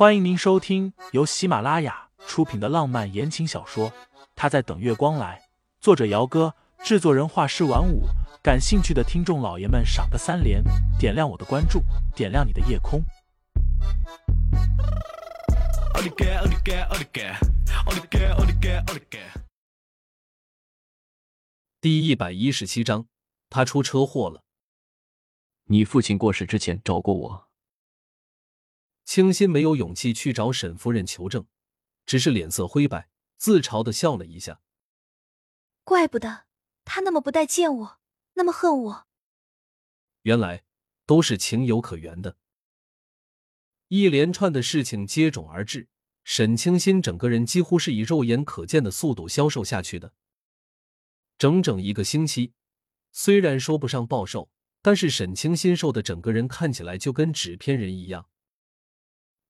欢迎您收听由喜马拉雅出品的浪漫言情小说《他在等月光来》，作者：姚哥，制作人：画师晚舞。感兴趣的听众老爷们，赏个三连，点亮我的关注，点亮你的夜空。第一百一十七章，他出车祸了。你父亲过世之前找过我。清心没有勇气去找沈夫人求证，只是脸色灰白，自嘲的笑了一下。怪不得他那么不待见我，那么恨我。原来都是情有可原的。一连串的事情接踵而至，沈清新整个人几乎是以肉眼可见的速度消瘦下去的。整整一个星期，虽然说不上暴瘦，但是沈清新瘦的整个人看起来就跟纸片人一样。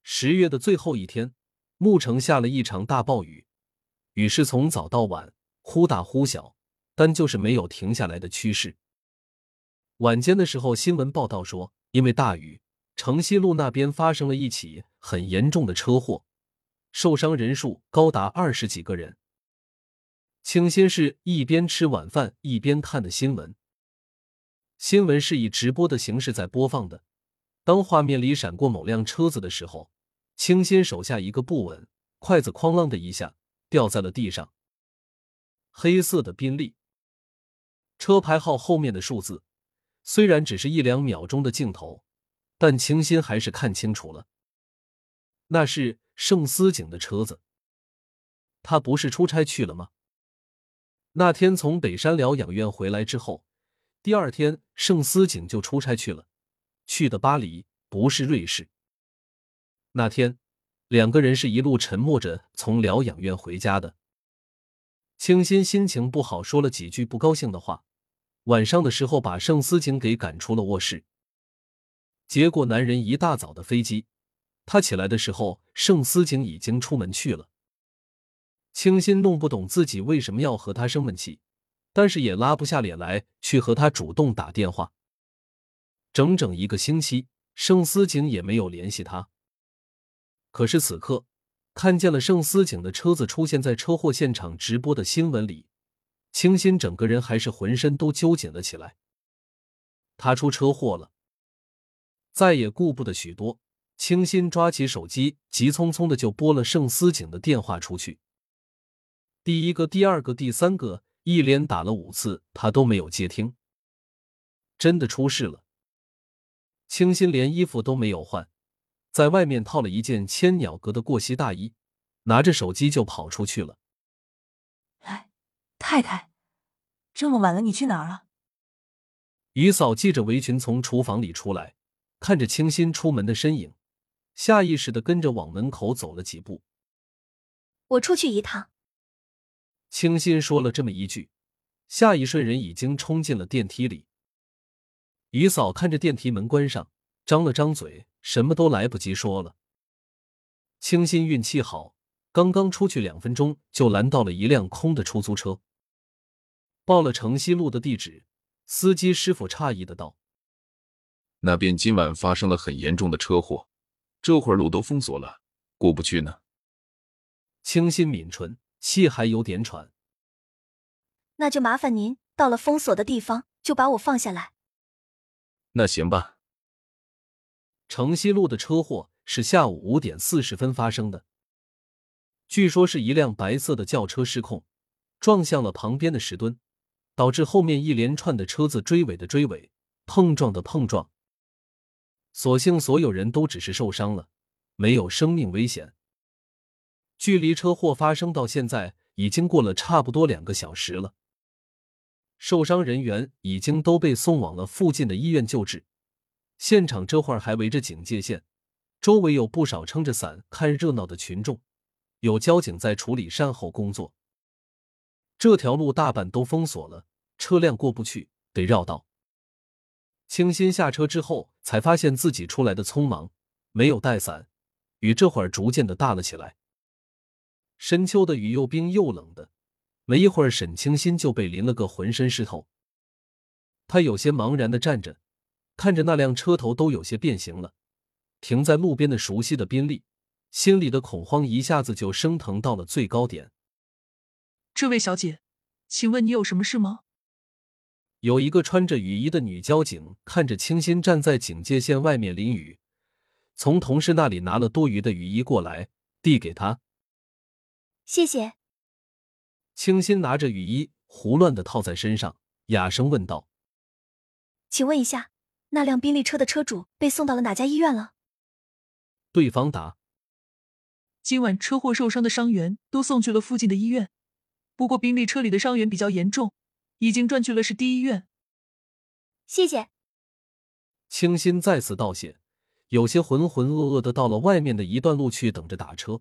十月的最后一天，牧城下了一场大暴雨，雨是从早到晚忽大忽小，但就是没有停下来的趋势。晚间的时候，新闻报道说，因为大雨，城西路那边发生了一起很严重的车祸，受伤人数高达二十几个人。清新是一边吃晚饭一边看的新闻，新闻是以直播的形式在播放的。当画面里闪过某辆车子的时候，清新手下一个不稳，筷子哐啷的一下掉在了地上。黑色的宾利，车牌号后面的数字，虽然只是一两秒钟的镜头，但清新还是看清楚了，那是盛思景的车子。他不是出差去了吗？那天从北山疗养院回来之后，第二天盛思景就出差去了。去的巴黎，不是瑞士。那天，两个人是一路沉默着从疗养院回家的。清新心情不好，说了几句不高兴的话。晚上的时候，把盛思景给赶出了卧室。结果，男人一大早的飞机，他起来的时候，盛思景已经出门去了。清新弄不懂自己为什么要和他生闷气，但是也拉不下脸来去和他主动打电话。整整一个星期，盛思景也没有联系他。可是此刻，看见了盛思景的车子出现在车祸现场直播的新闻里，清新整个人还是浑身都揪紧了起来。他出车祸了，再也顾不得许多，清新抓起手机，急匆匆的就拨了盛思景的电话出去。第一个、第二个、第三个，一连打了五次，他都没有接听。真的出事了。清新连衣服都没有换，在外面套了一件千鸟格的过膝大衣，拿着手机就跑出去了。哎，太太，这么晚了，你去哪儿了？于嫂系着围裙从厨房里出来，看着清新出门的身影，下意识的跟着往门口走了几步。我出去一趟。清新说了这么一句，下一瞬人已经冲进了电梯里。于嫂看着电梯门关上，张了张嘴，什么都来不及说了。清新运气好，刚刚出去两分钟，就拦到了一辆空的出租车。报了城西路的地址，司机师傅诧异的道：“那边今晚发生了很严重的车祸，这会儿路都封锁了，过不去呢。”清新抿唇，气还有点喘。那就麻烦您到了封锁的地方，就把我放下来。那行吧。城西路的车祸是下午五点四十分发生的。据说是一辆白色的轿车失控，撞向了旁边的石墩，导致后面一连串的车子追尾的追尾，碰撞的碰撞。所幸所有人都只是受伤了，没有生命危险。距离车祸发生到现在已经过了差不多两个小时了。受伤人员已经都被送往了附近的医院救治，现场这会儿还围着警戒线，周围有不少撑着伞看热闹的群众，有交警在处理善后工作。这条路大半都封锁了，车辆过不去，得绕道。清新下车之后，才发现自己出来的匆忙，没有带伞，雨这会儿逐渐的大了起来。深秋的雨又冰又冷的。没一会儿，沈清新就被淋了个浑身湿透。他有些茫然的站着，看着那辆车头都有些变形了，停在路边的熟悉的宾利，心里的恐慌一下子就升腾到了最高点。这位小姐，请问你有什么事吗？有一个穿着雨衣的女交警看着清新站在警戒线外面淋雨，从同事那里拿了多余的雨衣过来，递给他。谢谢。清新拿着雨衣胡乱的套在身上，哑声问道：“请问一下，那辆宾利车的车主被送到了哪家医院了？”对方答：“今晚车祸受伤的伤员都送去了附近的医院，不过宾利车里的伤员比较严重。”已经转去了市第一医院。谢谢。清新再次道谢，有些浑浑噩噩的到了外面的一段路去等着打车。